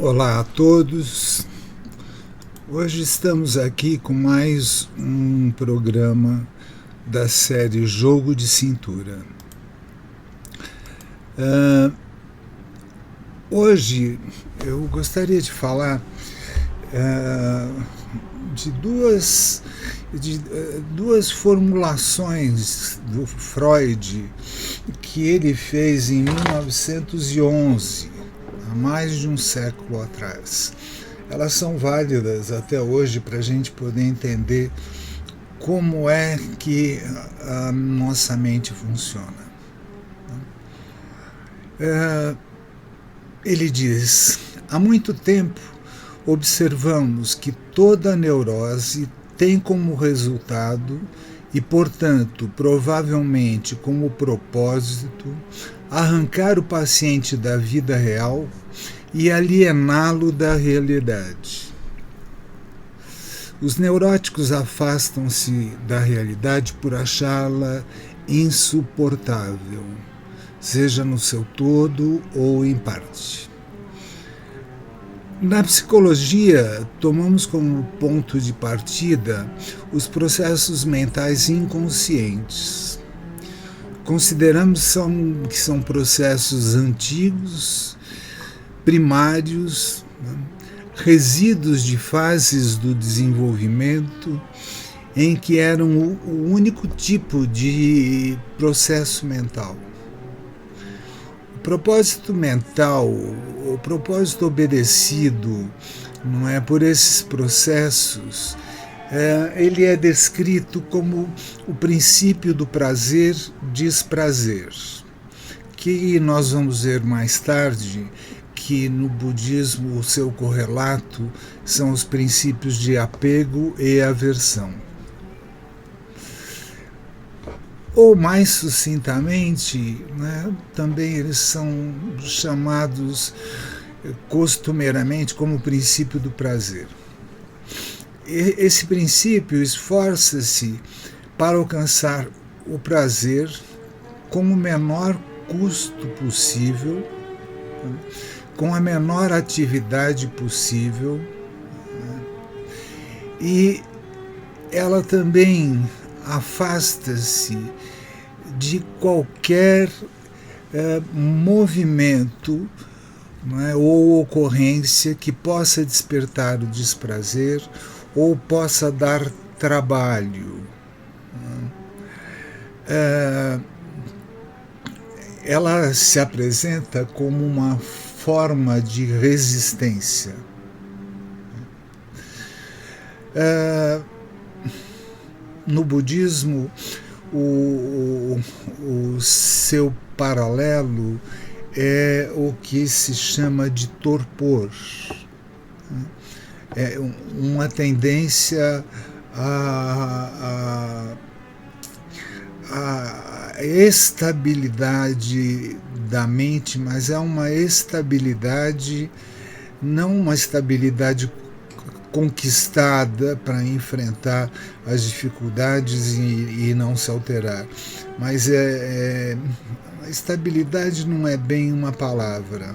Olá a todos. Hoje estamos aqui com mais um programa da série Jogo de Cintura. Uh, hoje eu gostaria de falar uh, de duas, de, uh, duas formulações do Freud que ele fez em 1911 há mais de um século atrás. Elas são válidas até hoje para a gente poder entender como é que a nossa mente funciona. É, ele diz: há muito tempo observamos que toda neurose tem como resultado e, portanto, provavelmente como propósito, arrancar o paciente da vida real e aliená-lo da realidade. Os neuróticos afastam-se da realidade por achá-la insuportável, seja no seu todo ou em parte. Na psicologia, tomamos como ponto de partida os processos mentais inconscientes. Consideramos que são processos antigos, primários, né, resíduos de fases do desenvolvimento em que eram o, único tipo de processo mental. O propósito mental, o propósito obedecido, não é por esses processos, é, ele é descrito como o princípio do prazer desprazer, que nós vamos ver mais tarde que no budismo o seu correlato são os princípios de apego e aversão. Ou mais sucintamente, né, também eles são chamados costumeiramente como princípio do prazer. Esse princípio esforça-se para alcançar o prazer com o menor custo possível, com a menor atividade possível, e ela também afasta-se de qualquer é, movimento é, ou ocorrência que possa despertar o desprazer ou possa dar trabalho. É, ela se apresenta como uma forma de resistência. É, no budismo, o, o, o seu paralelo é o que se chama de torpor. É uma tendência a, a, a estabilidade da mente, mas é uma estabilidade, não uma estabilidade conquistada para enfrentar as dificuldades e, e, não se alterar. Mas é, é, estabilidade não é bem uma palavra,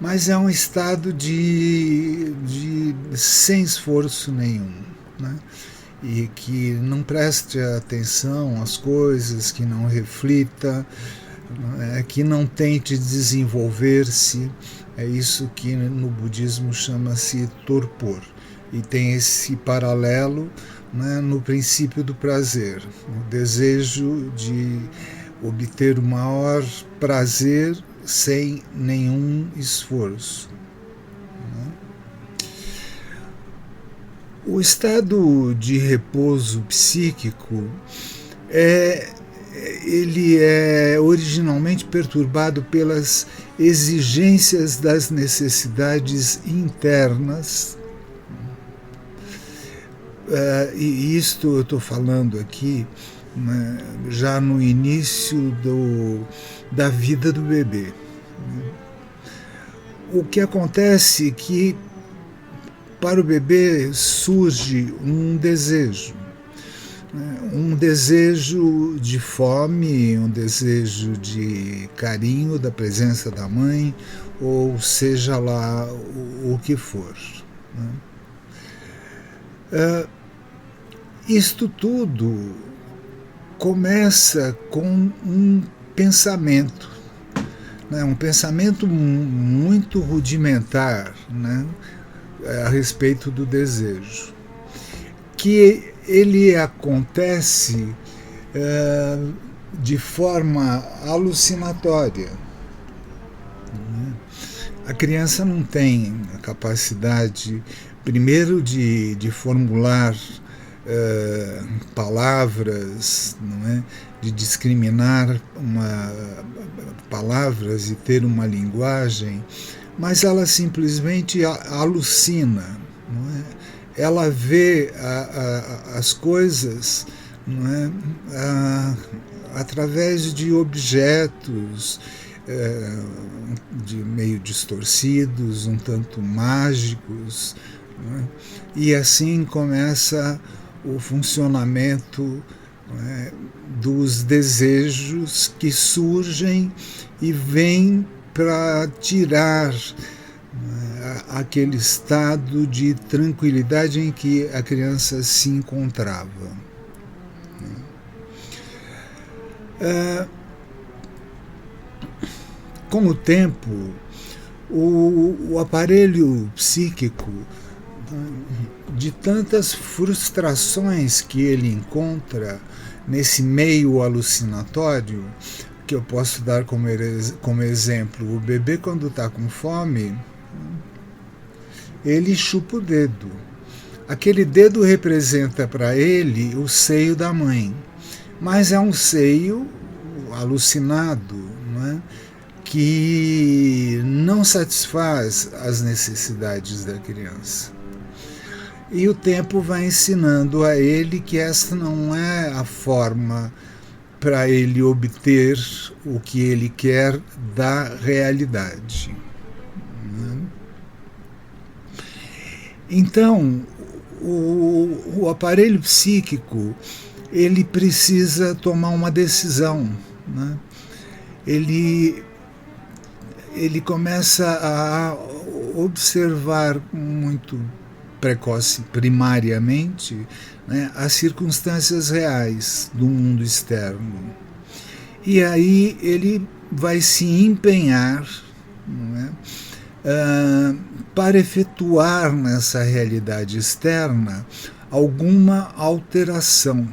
mas é um estado de, de sem esforço nenhum. Né? E que não preste atenção às coisas, que não reflita, é, que não tente desenvolver-se. É isso que no budismo chama-se torpor e tem esse paralelo né, no princípio do prazer, o desejo de obter o maior prazer sem nenhum esforço. Né. O estado de repouso psíquico é ele é originalmente perturbado pelas exigências das necessidades internas Uh, e isto eu estou falando aqui né, já no início do, da vida do bebê. O que acontece é que para o bebê surge um desejo. Né, um desejo de fome, um desejo de carinho, da presença da mãe, ou seja lá o, o que for. Né? Uh, isto tudo começa com um pensamento, né, um pensamento muito rudimentar né, a respeito do desejo, que ele acontece uh, de forma alucinatória. Né? A criança não tem a capacidade, primeiro, de, de formular uh, palavras, não é? de discriminar uma, palavras e ter uma linguagem, mas ela simplesmente alucina. Ela vê a, a, as coisas é? a, através de objetos é, de meio distorcidos, um tanto mágicos, é? e assim começa o funcionamento é? dos desejos que surgem e vêm para tirar aquele estado de tranquilidade em que a criança se encontrava. É, com o tempo, o, o aparelho psíquico, de tantas frustrações que ele encontra nesse meio alucinatório, que eu posso dar como, como exemplo, o bebê quando está com fome, ele chupa o dedo. Aquele dedo representa para ele o seio da mãe, mas é um seio alucinado, não é? que não satisfaz as necessidades da criança. E o tempo vai ensinando a ele que esta não é a forma para ele obter o que ele quer da realidade. Então, o, o aparelho psíquico ele precisa tomar uma decisão. Né? Ele, ele começa a observar muito precoce, primariamente, né, as circunstâncias reais do mundo externo. E aí ele vai se empenhar né, uh, para efetuar nessa realidade externa alguma alteração.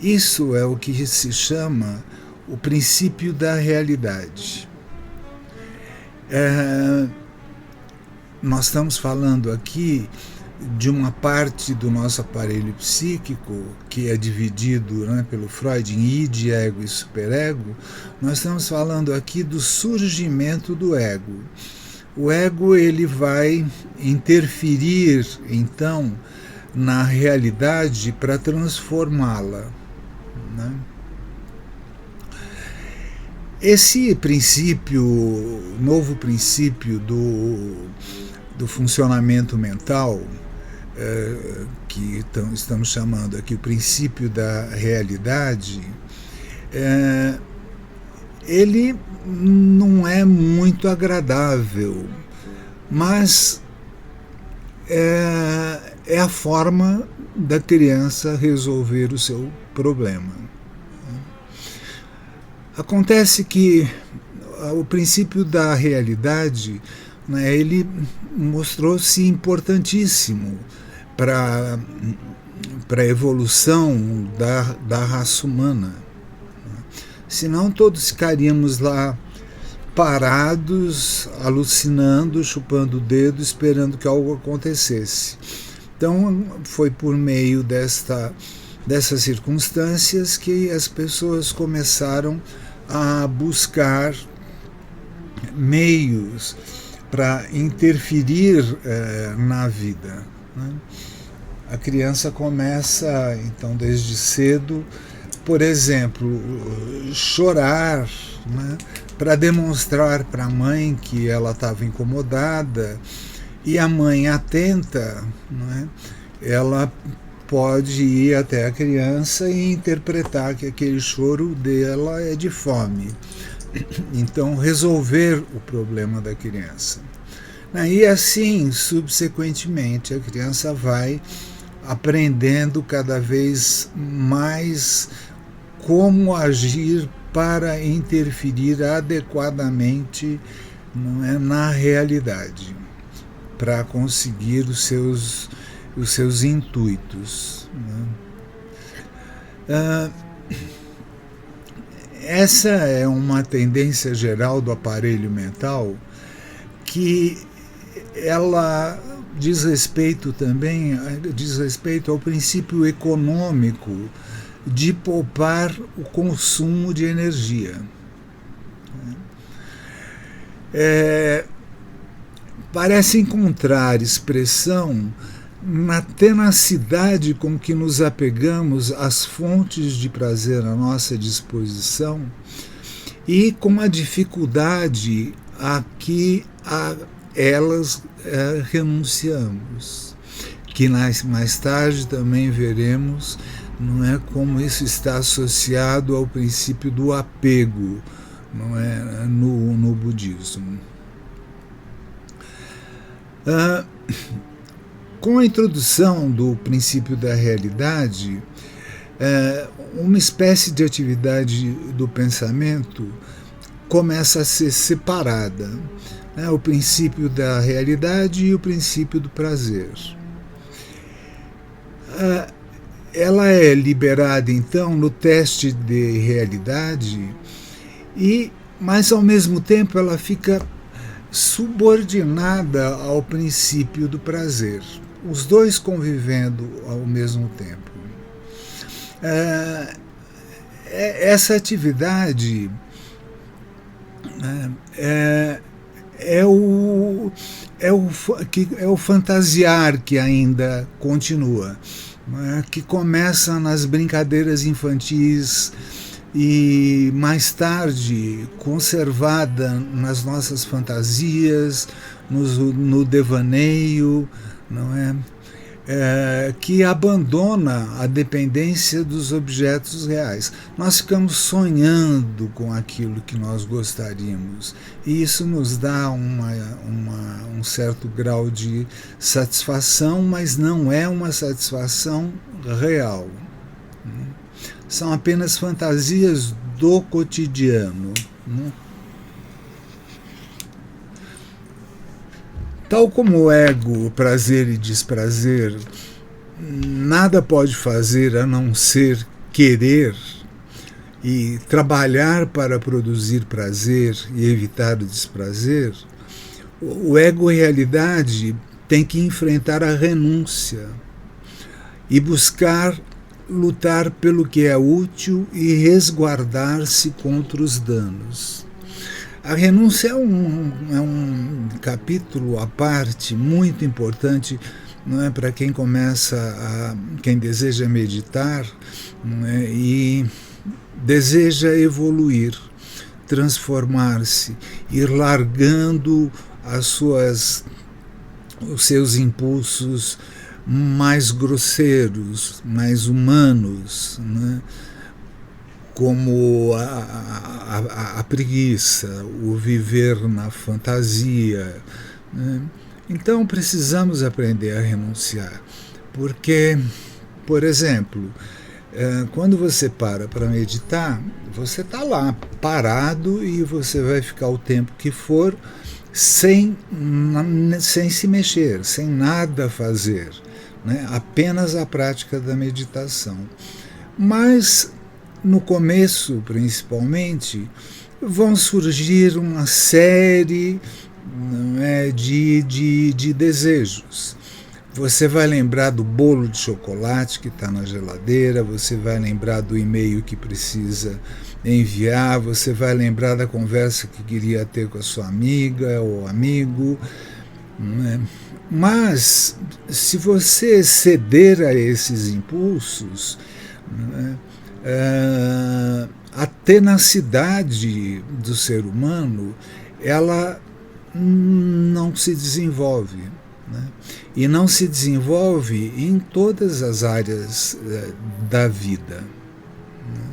Isso é o que se chama o princípio da realidade. É, nós estamos falando aqui de uma parte do nosso aparelho psíquico, que é dividido né, pelo Freud em id, ego e superego, nós estamos falando aqui do surgimento do ego. O ego ele vai interferir, então, na realidade para transformá-la. Né? Esse princípio, novo princípio do, do funcionamento mental, é, que estamos chamando aqui o princípio da realidade, é, ele não é muito agradável, mas é, é a forma da criança resolver o seu problema. Acontece que o princípio da realidade né, ele mostrou-se importantíssimo para a evolução da, da raça humana. Senão todos ficaríamos lá parados, alucinando, chupando o dedo, esperando que algo acontecesse. Então foi por meio desta, dessas circunstâncias que as pessoas começaram a buscar meios para interferir eh, na vida. Né? A criança começa, então, desde cedo, por exemplo, chorar, né? para demonstrar para a mãe que ela estava incomodada, e a mãe atenta, né? ela pode ir até a criança e interpretar que aquele choro dela é de fome. Então, resolver o problema da criança. E assim, subsequentemente, a criança vai aprendendo cada vez mais como agir para interferir adequadamente não é, na realidade, para conseguir os seus, os seus intuitos. Né? Ah, essa é uma tendência geral do aparelho mental que ela diz respeito também diz respeito ao princípio econômico de poupar o consumo de energia. É, parece encontrar expressão na tenacidade com que nos apegamos às fontes de prazer à nossa disposição e com a dificuldade a que a elas é, renunciamos. Que mais, mais tarde também veremos não é como isso está associado ao princípio do apego não é no, no budismo ah, com a introdução do princípio da realidade é, uma espécie de atividade do pensamento começa a ser separada né, o princípio da realidade e o princípio do prazer. Ah, ela é liberada então no teste de realidade e mas ao mesmo tempo ela fica subordinada ao princípio do prazer, os dois convivendo ao mesmo tempo. Ah, é, essa atividade né, é, é o, é o, que, é o fantasiar que ainda continua, é? que começa nas brincadeiras infantis e mais tarde conservada nas nossas fantasias, no, no devaneio, não é? É, que abandona a dependência dos objetos reais. Nós ficamos sonhando com aquilo que nós gostaríamos e isso nos dá uma, uma, um certo grau de satisfação, mas não é uma satisfação real. São apenas fantasias do cotidiano. Né? Tal como o ego, o prazer e desprazer, nada pode fazer a não ser querer e trabalhar para produzir prazer e evitar o desprazer, o ego realidade tem que enfrentar a renúncia e buscar lutar pelo que é útil e resguardar-se contra os danos. A renúncia é um, é um capítulo à parte muito importante não é para quem começa a quem deseja meditar é, e deseja evoluir, transformar-se, ir largando as suas os seus impulsos mais grosseiros, mais humanos, né? Como a, a, a, preguiça, o viver na fantasia. Né? Então precisamos aprender a renunciar, porque, por exemplo, é, quando você para para meditar, você está lá parado e você vai ficar o tempo que for sem, sem se mexer, sem nada fazer, né? apenas a prática da meditação. Mas no começo principalmente, vão surgir uma série é, de, de, de desejos. Você vai lembrar do bolo de chocolate que está na geladeira, você vai lembrar do e-mail que precisa enviar, você vai lembrar da conversa que queria ter com a sua amiga ou amigo. É? Mas, se você ceder a esses impulsos, é? É, a tenacidade do ser humano ela não se desenvolve. Né? E não se desenvolve em todas as áreas eh, da vida. Né?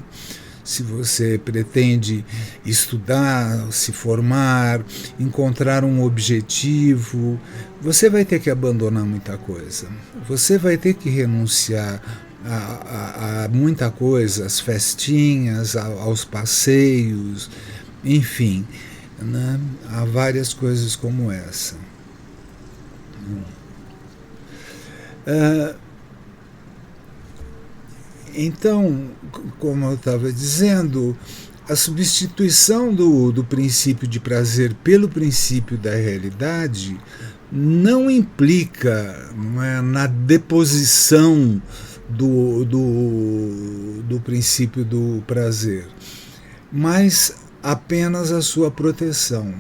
Se você pretende estudar, se formar, encontrar um objetivo, você vai ter que abandonar muita coisa. Você vai ter que renunciar a, a, a muita coisa, as festinhas, a, aos passeios, enfim, né? há várias coisas como essa. Uh, então, como eu estava dizendo, a substituição do, do princípio de prazer pelo princípio da realidade não implica não é, na deposição do, do, do princípio do prazer, mas apenas a sua proteção.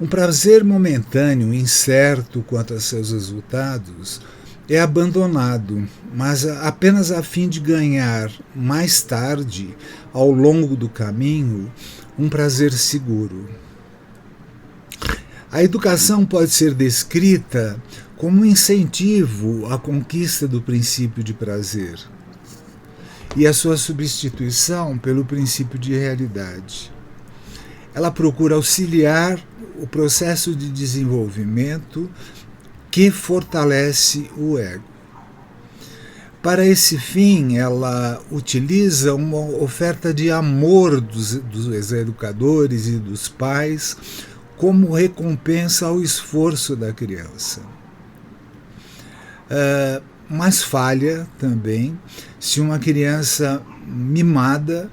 Um prazer momentâneo, incerto quanto a seus resultados, é abandonado, mas apenas a fim de ganhar mais tarde, ao longo do caminho, um prazer seguro. A educação pode ser descrita como um incentivo à conquista do princípio de prazer e a sua substituição pelo princípio de realidade. Ela procura auxiliar o processo de desenvolvimento que fortalece o ego. Para esse fim, ela utiliza uma oferta de amor dos, dos educadores e dos pais como recompensa ao esforço da criança. Uh, mas falha também se uma criança mimada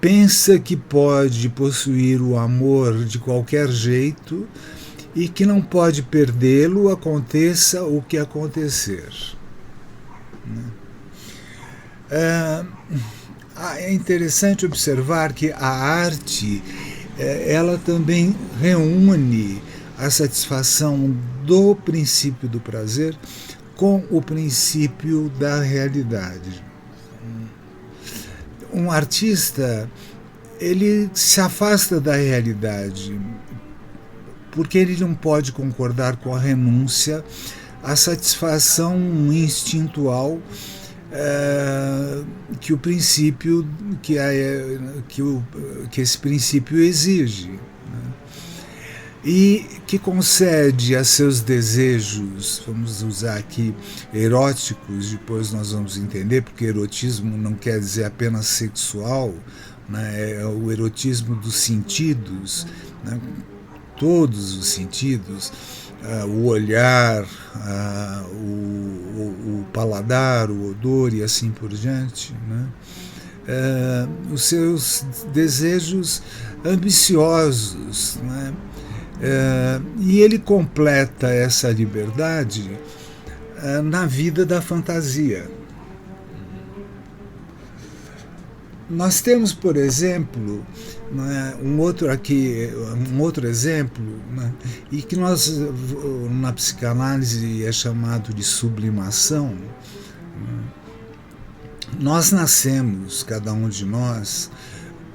pensa que pode possuir o amor de qualquer jeito e que não pode perdê-lo, aconteça o que acontecer. Né? É, é interessante observar que a arte é, ela também reúne a satisfação do princípio do prazer com o princípio da realidade um artista ele se afasta da realidade porque ele não pode concordar com a renúncia à satisfação instintual é, que o princípio que, a, que, o, que esse princípio exige? E que concede a seus desejos, vamos usar aqui eróticos, depois nós vamos entender, porque erotismo não quer dizer apenas sexual, né? é o erotismo dos sentidos, né? todos os sentidos, uh, o olhar, uh, o, o, paladar, o odor e assim por diante, né? uh, os seus desejos ambiciosos, né? É, e ele completa essa liberdade é, na vida da fantasia. Nós temos, por exemplo, né, um outro aqui, um outro exemplo, né, e que nós na psicanálise é chamado de sublimação. Né. Nós nascemos, cada um de nós,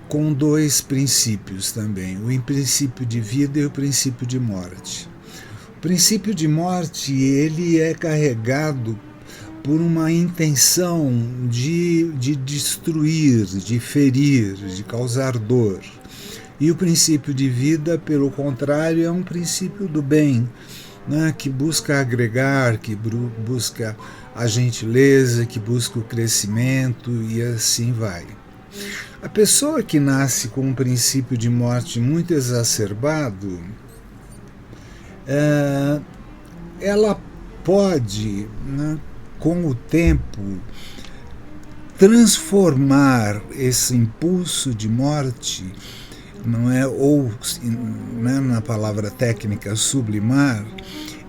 com dois princípios também, o princípio de vida e o princípio de morte. O princípio de morte ele é carregado por uma intenção de, de destruir, de ferir, de causar dor. E o princípio de vida, pelo contrário, é um princípio do bem, né, que busca agregar, que busca a gentileza, que busca o crescimento e assim vai. A pessoa que nasce com um princípio de morte muito exacerbado, é, ela pode, né, com o tempo, transformar esse impulso de morte, não é, ou né, na palavra técnica sublimar,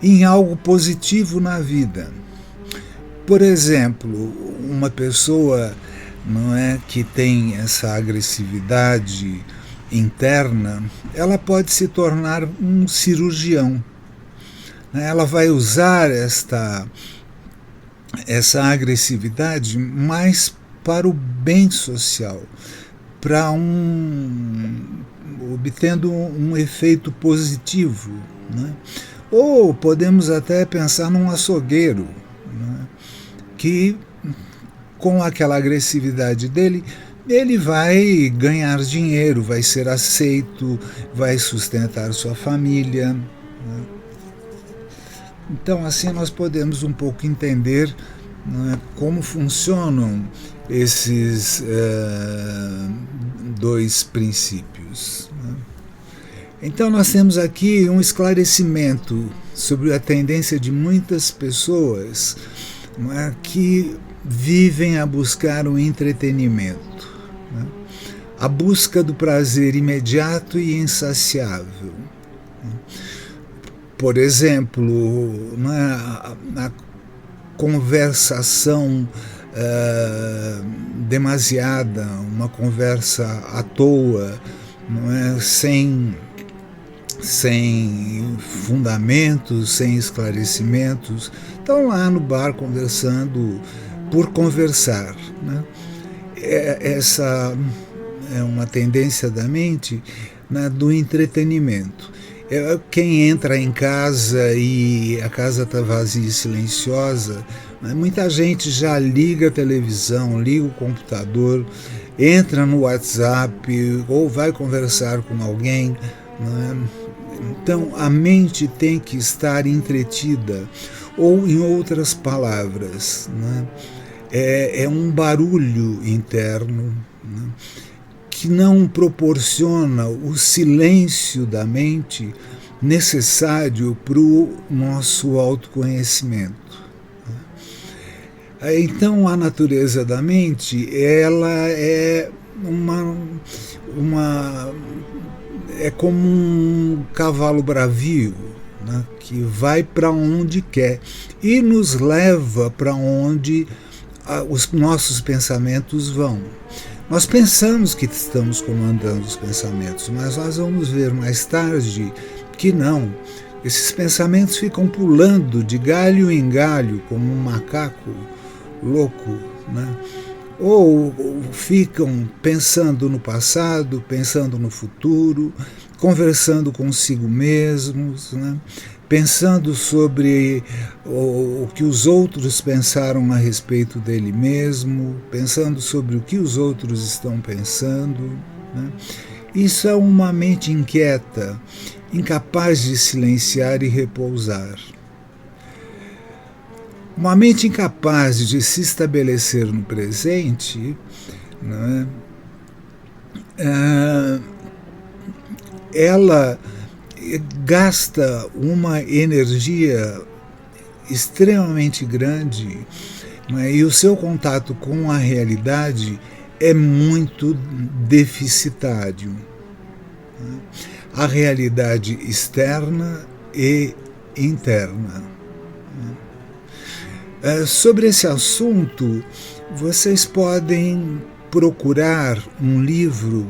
em algo positivo na vida. Por exemplo, uma pessoa não é que tem essa agressividade interna, ela pode se tornar um cirurgião. Né? Ela vai usar esta essa agressividade mais para o bem social, para um obtendo um efeito positivo. Né? Ou podemos até pensar num açougueiro, né, que com aquela agressividade dele, ele vai ganhar dinheiro, vai ser aceito, vai sustentar sua família. Né. Então, assim, nós podemos um pouco entender né, como funcionam esses uh, dois princípios. Né? Então, nós temos aqui um esclarecimento sobre a tendência de muitas pessoas é, que vivem a buscar o entretenimento, né? a busca do prazer imediato e insaciável. Né? Por exemplo, é, a, a conversação uh, demasiada, uma conversa à toa, não é? sem, sem fundamentos, sem esclarecimentos. Estão lá no bar conversando por conversar. Né? É, essa é uma tendência da mente né, do entretenimento. É, quem entra em casa e a casa está vazia e silenciosa, né, muita gente já liga a televisão, liga o computador, entra no WhatsApp ou vai conversar com alguém. Né? Então a mente tem que estar entretida, ou em outras palavras, né? É, é, um barulho interno. Né? que não proporciona o silêncio da mente necessário para o nosso autoconhecimento. Então, a natureza da mente, ela é uma, uma é como um cavalo bravio, né, que vai para onde quer e nos leva para onde ah, os nossos pensamentos vão. Nós pensamos que estamos comandando os pensamentos, mas nós vamos ver mais tarde que não. Esses pensamentos ficam pulando de galho em galho, como um macaco louco, né? ou ficam pensando no passado, pensando no futuro, conversando consigo mesmos, né? Pensando sobre o, o, que os outros pensaram a respeito dele mesmo, pensando sobre o que os outros estão pensando. Né? Isso é uma mente inquieta, incapaz de silenciar e repousar. Uma mente incapaz de se estabelecer no presente, né? Ah, ela gasta uma energia extremamente grande né, e o seu contato com a realidade é muito deficitário. Né. A realidade externa e interna. Né. É, sobre esse assunto, vocês podem procurar um livro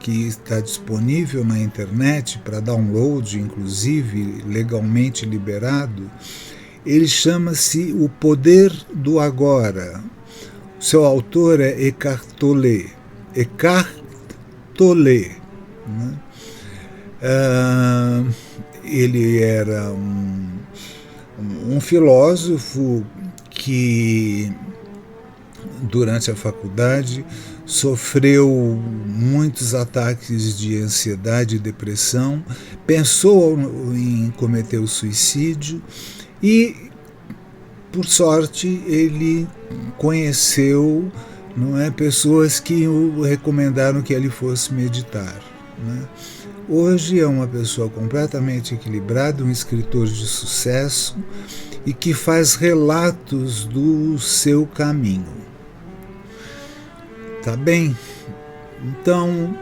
que está disponível na internet para download, inclusive legalmente liberado, ele chama-se O Poder do Agora. O seu autor é Eckhart Tolle. Eckhart Tolle. Né? Uh, ele era um, um filósofo que durante a faculdade, sofreu muitos ataques de ansiedade e depressão, pensou em cometer o suicídio e, por sorte, ele conheceu não é, pessoas que o recomendaram que ele fosse meditar. Né? Hoje é uma pessoa completamente equilibrada, um escritor de sucesso e que faz relatos do seu caminho. Tá bem? Então,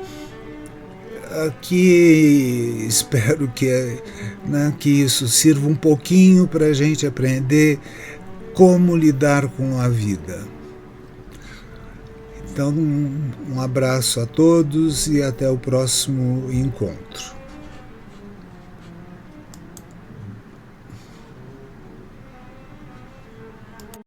aqui espero que, né, que isso sirva um pouquinho para a gente aprender como lidar com a vida. Então, um abraço a todos e até o próximo encontro.